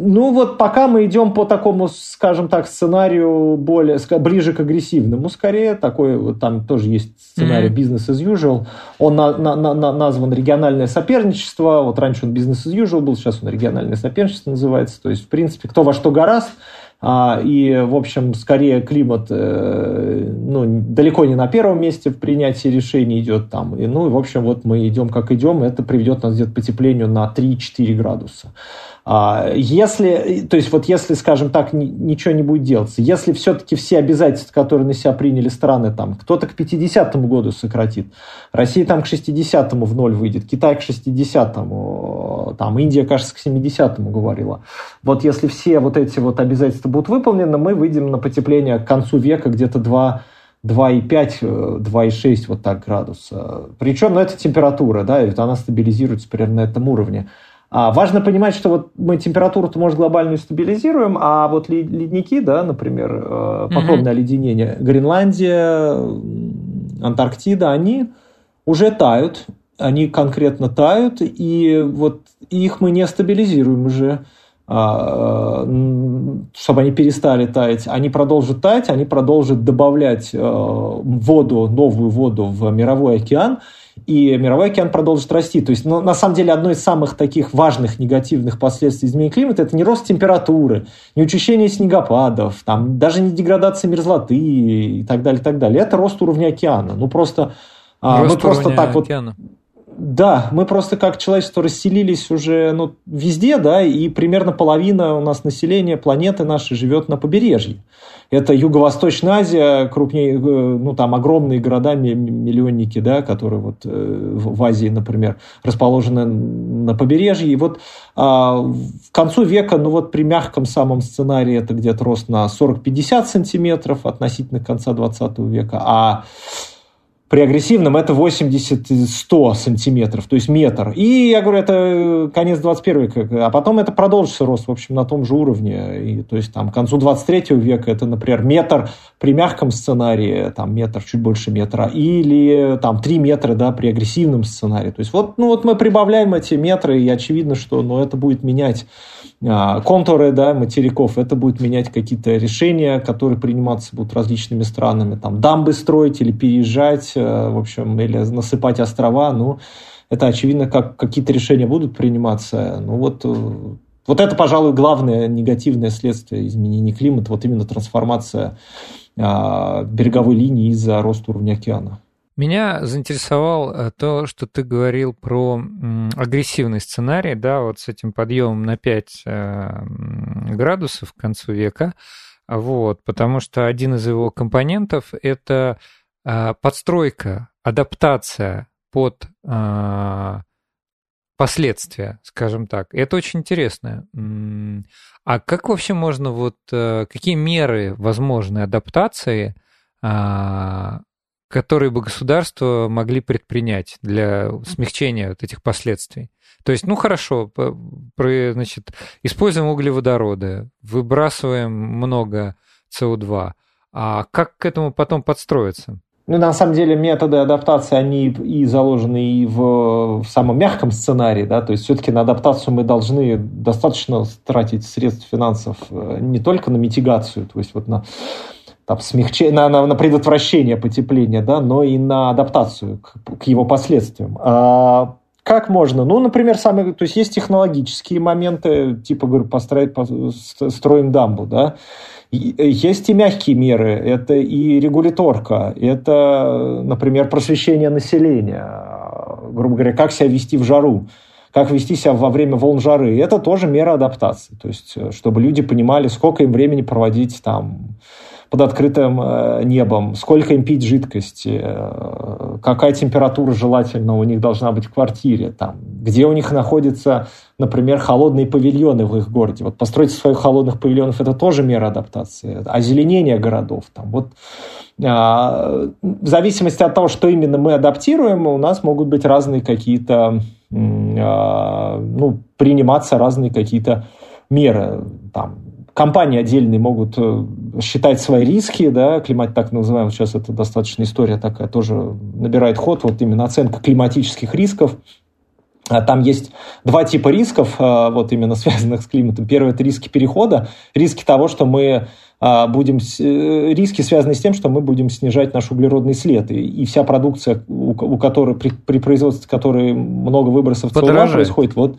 ну вот пока мы идем по такому, скажем так, сценарию более ближе к агрессивному, скорее такой вот там тоже есть сценарий mm-hmm. business as usual. Он на, на, на, назван региональное соперничество. Вот раньше он business as usual был, сейчас он региональное соперничество называется. То есть в принципе кто во что гораст. А, и, в общем, скорее климат э, ну, далеко не на первом месте в принятии решений идет там. И, ну, и, в общем, вот мы идем как идем, это приведет нас где-то к потеплению на 3-4 градуса. А, если, то есть вот если, скажем так, ничего не будет делаться, если все-таки все обязательства, которые на себя приняли страны, там кто-то к 50-му году сократит, Россия там к 60-му в ноль выйдет, Китай к 60-му, там Индия, кажется, к 70-му говорила. Вот если все вот эти вот обязательства будут выполнены, мы выйдем на потепление к концу века где-то 2 2,5, 2,6 вот так градуса. Причем, ну, это температура, да, и она стабилизируется примерно на этом уровне. А важно понимать, что вот мы температуру-то, может, глобальную стабилизируем, а вот ледники, да, например, э, покровное mm-hmm. оледенение, Гренландия, Антарктида, они уже тают, они конкретно тают, и вот их мы не стабилизируем уже, а, чтобы они перестали таять. Они продолжат таять, они продолжат добавлять э, воду, новую воду в мировой океан, и мировой океан продолжит расти. То есть, ну, на самом деле, одно из самых таких важных негативных последствий изменения климата – это не рост температуры, не учащение снегопадов, там, даже не деградация мерзлоты и так далее, и так далее. Это рост уровня океана. Ну, просто...
А, рост мы просто так океана. вот
да, мы просто как человечество расселились уже ну, везде, да, и примерно половина у нас населения планеты нашей живет на побережье. Это Юго-Восточная Азия, крупнее, э, ну там огромные города, миллионники, да, которые вот э, в Азии, например, расположены на побережье. И вот а, к концу века, ну вот при мягком самом сценарии это где-то рост на 40-50 сантиметров относительно конца 20 века, а при агрессивном это 80-100 сантиметров, то есть метр. И я говорю, это конец 21 века, а потом это продолжится рост, в общем, на том же уровне. И, то есть там к концу 23 века это, например, метр при мягком сценарии, там метр, чуть больше метра, или там 3 метра, да, при агрессивном сценарии. То есть вот, ну, вот мы прибавляем эти метры, и очевидно, что ну, это будет менять а, контуры да, материков, это будет менять какие-то решения, которые приниматься будут различными странами, там дамбы строить или переезжать, э, в общем, или насыпать острова, ну, это очевидно, как какие-то решения будут приниматься. Ну вот, э, вот это, пожалуй, главное негативное следствие изменения климата, вот именно трансформация а, береговой линии из-за роста уровня океана.
Меня заинтересовал э, то, что ты говорил про агрессивный сценарий, да, вот с этим подъемом на 5 э, градусов к концу века, вот, потому что один из его компонентов — это э, подстройка, адаптация под последствия, скажем так. Это очень интересно. А как вообще можно, вот, какие меры возможны адаптации которые бы государства могли предпринять для смягчения вот этих последствий. То есть, ну хорошо, значит, используем углеводороды, выбрасываем много СО2, а как к этому потом подстроиться?
Ну, на самом деле, методы адаптации, они и заложены и в, в самом мягком сценарии, да, то есть все-таки на адаптацию мы должны достаточно тратить средств финансов э, не только на митигацию, то есть вот на там, смягчение, на, на, на предотвращение потепления, да, но и на адаптацию к, к его последствиям. А как можно? Ну, например, самые, то есть есть технологические моменты, типа, говорю, построить, строим дамбу, да, есть и мягкие меры, это и регуляторка, это, например, просвещение населения, грубо говоря, как себя вести в жару, как вести себя во время волн жары. Это тоже мера адаптации, то есть чтобы люди понимали, сколько им времени проводить там под открытым э, небом, сколько им пить жидкости, э, какая температура желательно у них должна быть в квартире, там, где у них находятся, например, холодные павильоны в их городе. Вот построить своих холодных павильонов – это тоже мера адаптации. Озеленение городов. Там, вот, а, в зависимости от того, что именно мы адаптируем, у нас могут быть разные какие-то, а, ну, приниматься разные какие-то меры. Там, компании отдельные могут э, считать свои риски, да, климат так называемый, сейчас это достаточно история такая, тоже набирает ход, вот именно оценка климатических рисков. А там есть два типа рисков, э, вот именно <laughs> связанных с климатом. Первый – это риски перехода, риски того, что мы э, будем, риски связаны с тем, что мы будем снижать наш углеродный след. И, вся продукция, у, у которой, при, при производстве которой много выбросов СО2 происходит, вот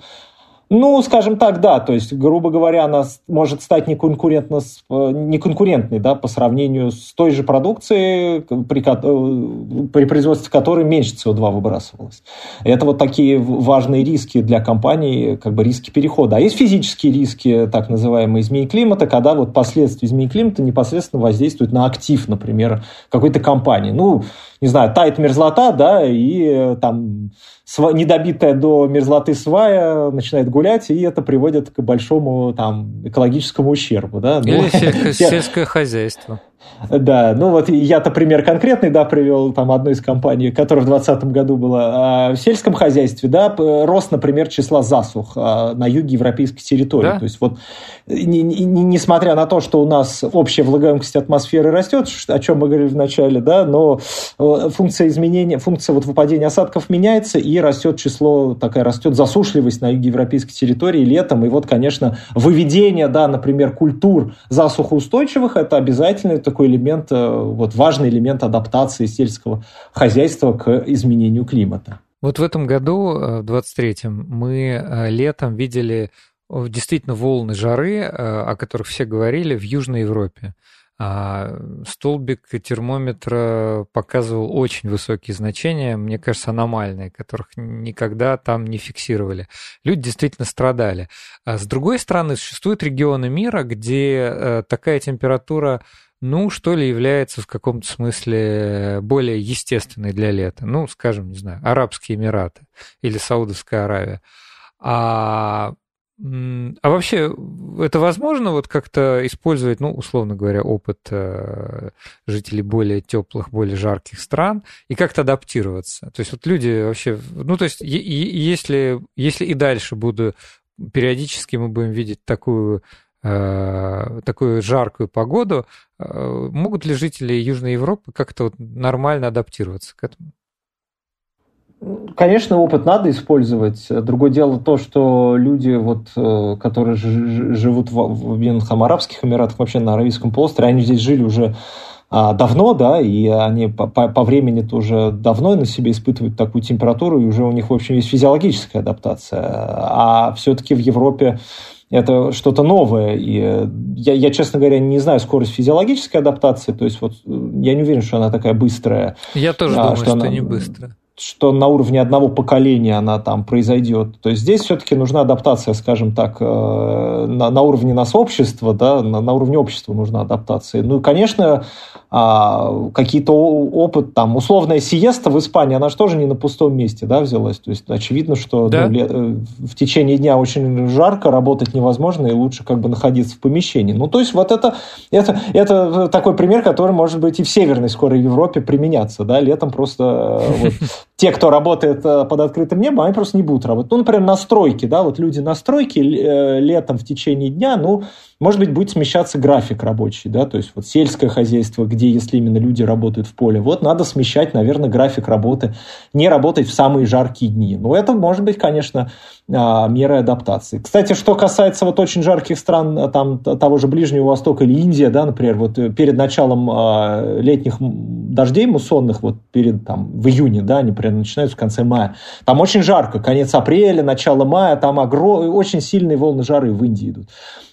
ну, скажем так, да, то есть, грубо говоря, она может стать неконкурентно, э, неконкурентной да, по сравнению с той же продукцией, при, э, при производстве которой меньше СО2 выбрасывалось. Это вот такие важные риски для компаний, как бы риски перехода. А есть физические риски, так называемые изменения климата, когда вот последствия изменения климата непосредственно воздействуют на актив, например, какой-то компании. Ну, не знаю, тает мерзлота, да, и э, там недобитая до мерзлоты свая начинает гулять, и это приводит к большому там, экологическому ущербу. Да?
Или ну, сельское хозяйство.
Да, ну вот я-то пример конкретный, да, привел там одну из компаний, которая в 2020 году была. А в сельском хозяйстве, да, рост, например, числа засух а, на юге европейской территории. Да? То есть вот, не, не, несмотря на то, что у нас общая влагоемкость атмосферы растет, о чем мы говорили в начале, да, но э, функция изменения, функция вот выпадения осадков меняется, и растет число, такая растет засушливость на юге европейской территории летом. И вот, конечно, выведение, да, например, культур засухоустойчивых, это обязательно такой элемент, э, вот важный элемент адаптации сельского хозяйства к изменению климата.
Вот в этом году, э, в 23-м, мы э, летом видели действительно волны жары, о которых все говорили, в Южной Европе. А столбик термометра показывал очень высокие значения, мне кажется, аномальные, которых никогда там не фиксировали. Люди действительно страдали. А с другой стороны, существуют регионы мира, где такая температура ну, что ли, является в каком-то смысле более естественной для лета. Ну, скажем, не знаю, Арабские Эмираты или Саудовская Аравия. А, а вообще, это возможно вот как-то использовать, ну, условно говоря, опыт э, жителей более теплых, более жарких стран и как-то адаптироваться? То есть вот люди вообще, ну, то есть если, если и дальше буду периодически мы будем видеть такую Э, такую жаркую погоду, э, могут ли жители Южной Европы как-то вот нормально адаптироваться к этому?
Конечно, опыт надо использовать. Другое дело то, что люди, вот, э, которые живут в Объединенных Арабских Эмиратах, вообще на Аравийском полуострове, они здесь жили уже давно, да, и они по, по, по времени тоже давно на себе испытывают такую температуру, и уже у них, в общем, есть физиологическая адаптация. А все-таки в Европе это что-то новое. И я, я, честно говоря, не знаю скорость физиологической адаптации, то есть вот э, я не уверен, что она такая быстрая.
Я тоже а, думаю, что, что она, не быстрая
что на уровне одного поколения она там произойдет. То есть здесь все-таки нужна адаптация, скажем так, э, на, на уровне нас общества, да, на, на уровне общества нужна адаптация. Ну и, конечно, а, какие-то опыт, там, условная сиеста в Испании, она же тоже не на пустом месте, да, взялась. То есть очевидно, что да? ну, в течение дня очень жарко, работать невозможно, и лучше как бы находиться в помещении. Ну, то есть вот это, это, это такой пример, который может быть и в Северной скорой Европе применяться, да, летом просто э, вот, <laughs> те, кто работает э, под открытым небом, они просто не будут работать. Ну, например, настройки, да, вот люди настройки э, летом в течение дня, ну, Может быть, будет смещаться график рабочий, да, то есть вот сельское хозяйство, где если именно люди работают в поле, вот надо смещать, наверное, график работы, не работать в самые жаркие дни. Но это может быть, конечно, а, меры адаптации. Кстати, что касается вот очень жарких стран, там того же Ближнего Востока или Индия, да, например, вот перед началом а, летних дождей муссонных, вот перед там в июне, да, они прям начинаются в конце мая, там очень жарко, конец апреля, начало мая, там огром... очень сильные волны жары в Индии идут.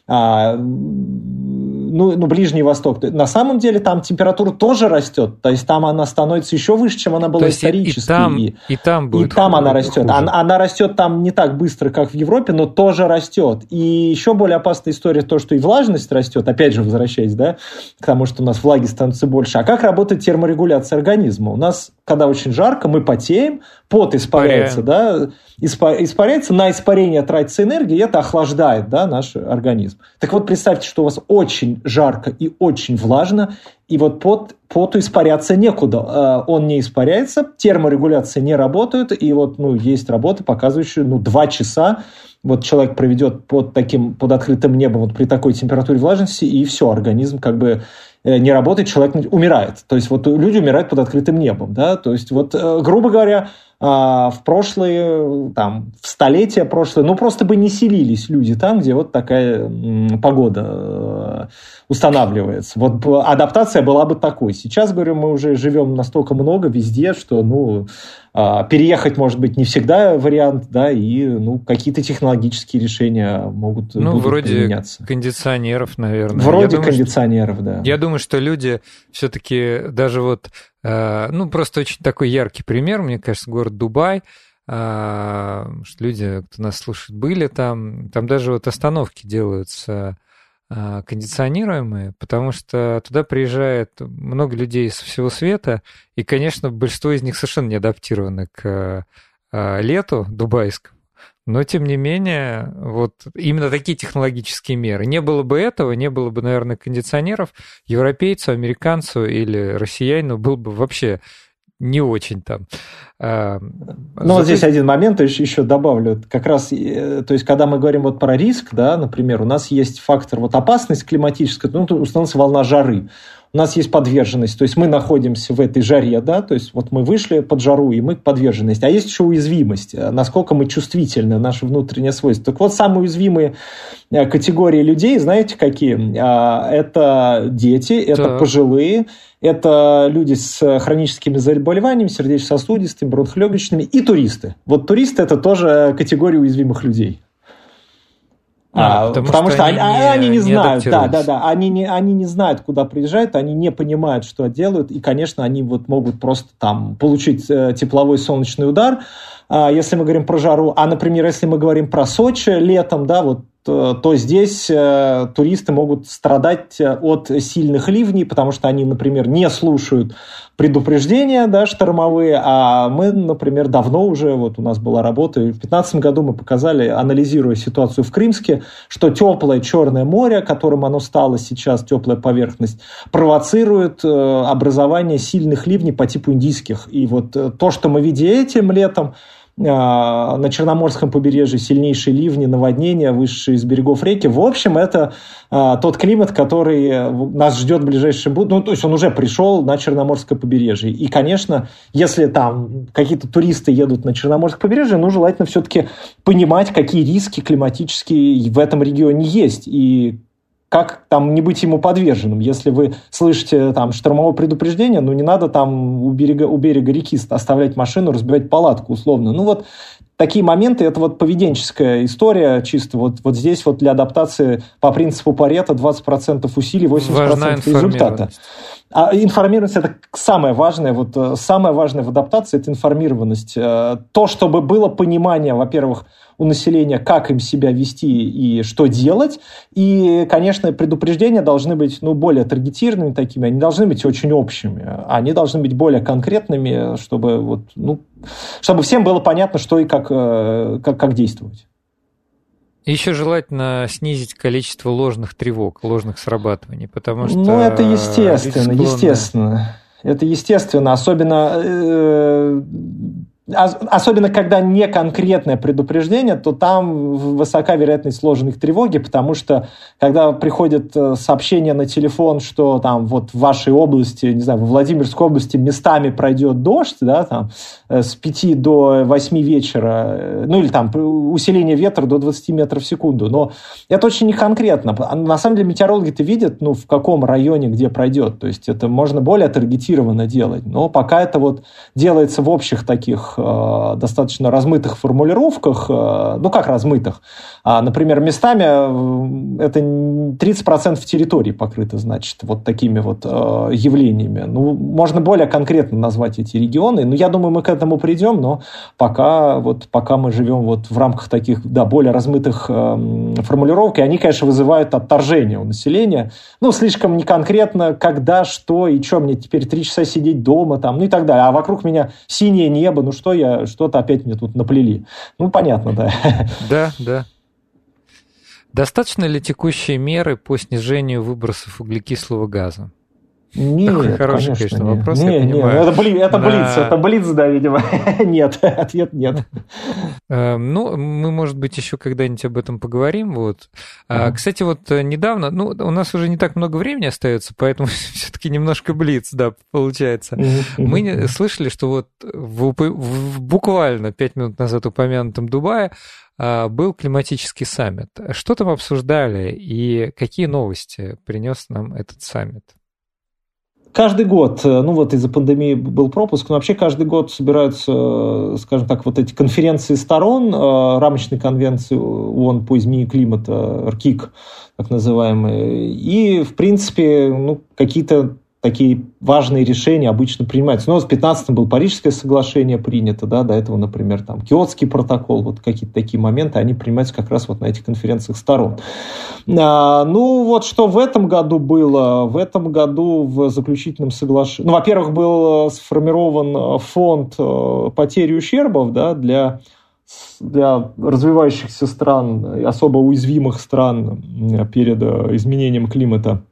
А, ну, ну, Ближний Восток. На самом деле там температура тоже растет, то есть там она становится еще выше, чем она была то исторически. И,
там, и, и там будет
И там она растет. Она, она растет там не так быстро, как в Европе, но тоже растет. И еще более опасная история то, что и влажность растет, опять же возвращаясь, да, к тому, что у нас влаги становится больше. А как работает терморегуляция организма? У нас, когда очень жарко, мы потеем, пот испаряется, Паряем. да, испаряется, на испарение тратится энергия, и это охлаждает, да, наш организм. Так вот, представьте, что у вас очень жарко и очень влажно, и вот пот, поту испаряться некуда. А, он не испаряется, терморегуляция не работает, и вот, ну, есть работы, показывающие, ну, два часа вот человек проведет под таким, под открытым небом, вот при такой температуре влажности, и все, организм как бы не работает, человек умирает. То есть вот люди умирают под открытым небом, да, то есть вот, э, грубо говоря, а, в прошлые, там, в столетия прошлые, ну, просто бы не селились люди там, где вот такая погода э, устанавливается. Вот адаптация была бы такой. Сейчас, говорю, мы уже живем настолько много везде, что, ну, переехать, может быть, не всегда вариант, да, и, ну, какие-то технологические решения могут
ну, вроде применяться. кондиционеров, наверное.
Вроде думаю, кондиционеров, что, да.
Я думаю, что люди все-таки даже вот Э, ну, просто очень такой яркий пример, мне кажется, город Дубай, э, что люди, кто нас слушает, были там, там даже вот остановки делаются кондиционируемые, потому что туда приезжает много людей со всего света, и, конечно, большинство из них совершенно не адаптированы к лету дубайскому. Но, тем не менее, вот именно такие технологические меры. Не было бы этого, не было бы, наверное, кондиционеров, европейцу, американцу или россиянину был бы вообще не очень там.
А, ну, вот здесь один момент еще добавлю. Как раз, э, то есть, когда мы говорим вот про риск, да, например, у нас есть фактор вот опасность климатическая, ну, установится волна жары у нас есть подверженность, то есть мы находимся в этой жаре, да, то есть вот мы вышли под жару, и мы подверженность. А есть еще уязвимость, э, насколько мы чувствительны, наши внутренние свойства. Так вот, самые уязвимые э, категории людей, знаете, какие? А, это дети, это да. пожилые, это люди с хроническими заболеваниями, сердечно-сосудистыми, бронхолегочными и туристы. Вот туристы – это тоже категория уязвимых людей. А, потому, потому что, что они, они, не, они не знают, не да, да, да, они не, они не знают, куда приезжают, они не понимают, что делают, и, конечно, они вот могут просто там получить э, тепловой солнечный удар, э, если мы говорим про жару, а, например, если мы говорим про Сочи летом, да, вот то здесь э, туристы могут страдать э, от сильных ливней, потому что они, например, не слушают предупреждения да, штормовые, а мы, например, давно уже, вот у нас была работа, в 2015 году мы показали, анализируя ситуацию в Крымске, что теплое Черное море, которым оно стало сейчас, теплая поверхность, провоцирует образование сильных ливней по типу индийских. И вот то, что мы видим этим летом, на Черноморском побережье сильнейшие ливни, наводнения, вышедшие из берегов реки. В общем, это а, тот климат, который нас ждет в ближайшем будущем. Ну, то есть он уже пришел на Черноморское побережье. И, конечно, если там какие-то туристы едут на Черноморское побережье, ну, желательно все-таки понимать, какие риски климатические в этом регионе есть. И как там не быть ему подверженным? Если вы слышите там штормовое предупреждение, ну не надо там у берега, у берега реки оставлять машину, разбивать палатку условно. Ну вот такие моменты, это вот поведенческая история чисто. Вот, вот здесь вот для адаптации по принципу Парета 20% усилий, 80% результата. А информированность – это самое важное. Вот э, самое важное в адаптации – это информированность. Э, то, чтобы было понимание, во-первых, у населения, как им себя вести и что делать. И, конечно, предупреждения должны быть ну, более таргетированными такими, они должны быть очень общими. Они должны быть более конкретными, чтобы, вот, ну, чтобы всем было понятно, что и как, э, как, как действовать.
Еще желательно снизить количество ложных тревог, ложных срабатываний, потому что...
Ну, это естественно, склонны... естественно. Это естественно, особенно э, особенно когда не конкретное предупреждение, то там высока вероятность сложных тревоги, потому что когда приходит э, сообщение на телефон, что там вот в вашей области, не знаю, в Владимирской области местами пройдет дождь, да, там э, с 5 до 8 вечера, э, ну или там усиление ветра до 20 метров в секунду, но это очень не конкретно. На самом деле метеорологи-то видят, ну, в каком районе где пройдет, то есть это можно более таргетированно делать, но пока это вот делается в общих таких Э, достаточно размытых формулировках, э, ну как размытых, а, например, местами э, это 30% территории покрыто, значит, вот такими вот явлениями. Ну, можно более конкретно назвать эти регионы, но я думаю, мы к этому придем, но пока, вот, пока мы живем вот в рамках таких, да, более размытых формулировок, и они, конечно, вызывают отторжение у населения, ну, слишком неконкретно, когда, что и что, мне теперь три часа сидеть дома, там, ну и так далее, а вокруг меня синее небо, ну что что я, что-то опять мне тут наплели. Ну, понятно, да.
Да, да. Достаточно ли текущие меры по снижению выбросов углекислого газа?
Нет, Такой
хороший, конечно, конечно нет. вопрос,
не,
я
не,
понимаю.
Это, бли, это На... блиц, это блиц, да, видимо. <laughs> нет, ответ нет.
Эм, ну, мы, может быть, еще когда-нибудь об этом поговорим. Вот. А, кстати, вот э, недавно, ну, у нас уже не так много времени остается, поэтому <laughs> все-таки немножко блиц, да, получается. Мы слышали, что вот в, в, буквально пять минут назад упомянутом Дубае а, был климатический саммит. Что там обсуждали и какие новости принес нам этот саммит?
Каждый год, э, ну вот из-за пандемии был пропуск, но вообще каждый год собираются, э, скажем так, вот эти конференции сторон, э, рамочной конвенции ООН по изменению климата, РКИК, так называемые, и, в принципе, ну, какие-то такие важные решения обычно принимаются. Ну, в 15 был Парижское соглашение принято, да, до этого, например, там, Киотский протокол, вот какие-то такие моменты, они принимаются как раз вот на этих конференциях сторон. А, ну, вот что в этом году было. В этом году в заключительном соглашении... Ну, во-первых, был сформирован фонд э, потери ущербов, да, для для развивающихся стран, особо уязвимых стран перед э, изменением климата –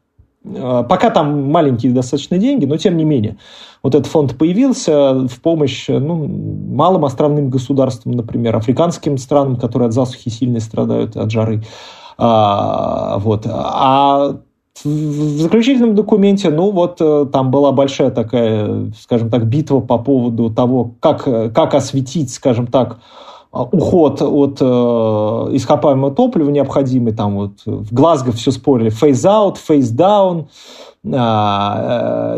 пока там маленькие достаточно деньги, но тем не менее. Вот этот фонд появился в помощь ну, малым островным государствам, например, африканским странам, которые от засухи сильно страдают, от жары. А, вот. а в заключительном документе, ну вот э, там была большая такая, скажем так, битва по поводу того, как, как осветить, скажем так, а, уход от э, ископаемого топлива необходимый. Там вот в Глазго все спорили. Фейз-аут, фейз-даун, э,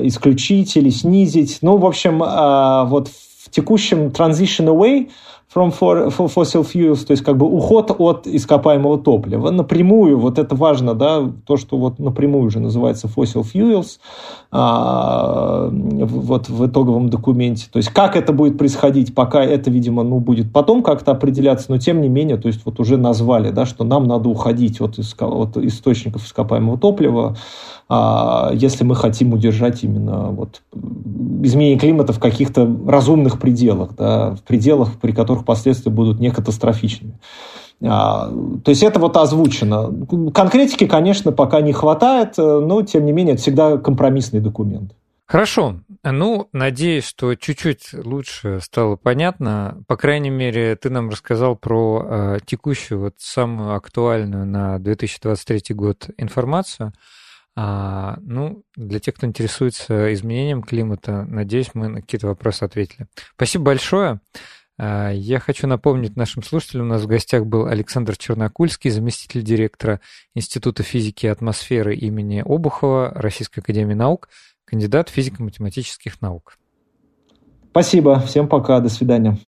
исключить или снизить. Ну, в общем, э, вот в текущем transition away – from fossil fuels, то есть как бы уход от ископаемого топлива. Напрямую, вот это важно, да, то, что вот напрямую уже называется fossil fuels, а, вот в итоговом документе. То есть как это будет происходить, пока это, видимо, ну, будет потом как-то определяться, но тем не менее, то есть вот уже назвали, да, что нам надо уходить от, от источников ископаемого топлива, если мы хотим удержать именно вот изменение климата в каких-то разумных пределах, да, в пределах, при которых последствия будут не катастрофичными. А, то есть это вот озвучено. Конкретики, конечно, пока не хватает, но тем не менее это всегда компромиссный документ.
Хорошо. Ну, надеюсь, что чуть-чуть лучше стало понятно. По крайней мере, ты нам рассказал про э, текущую, вот самую актуальную на 2023 год информацию. А, ну, для тех, кто интересуется изменением климата, надеюсь, мы на какие-то вопросы ответили. Спасибо большое. А, я хочу напомнить нашим слушателям, у нас в гостях был Александр Чернокульский, заместитель директора Института физики и атмосферы имени Обухова Российской Академии Наук, кандидат физико-математических наук.
Спасибо, всем пока, до свидания.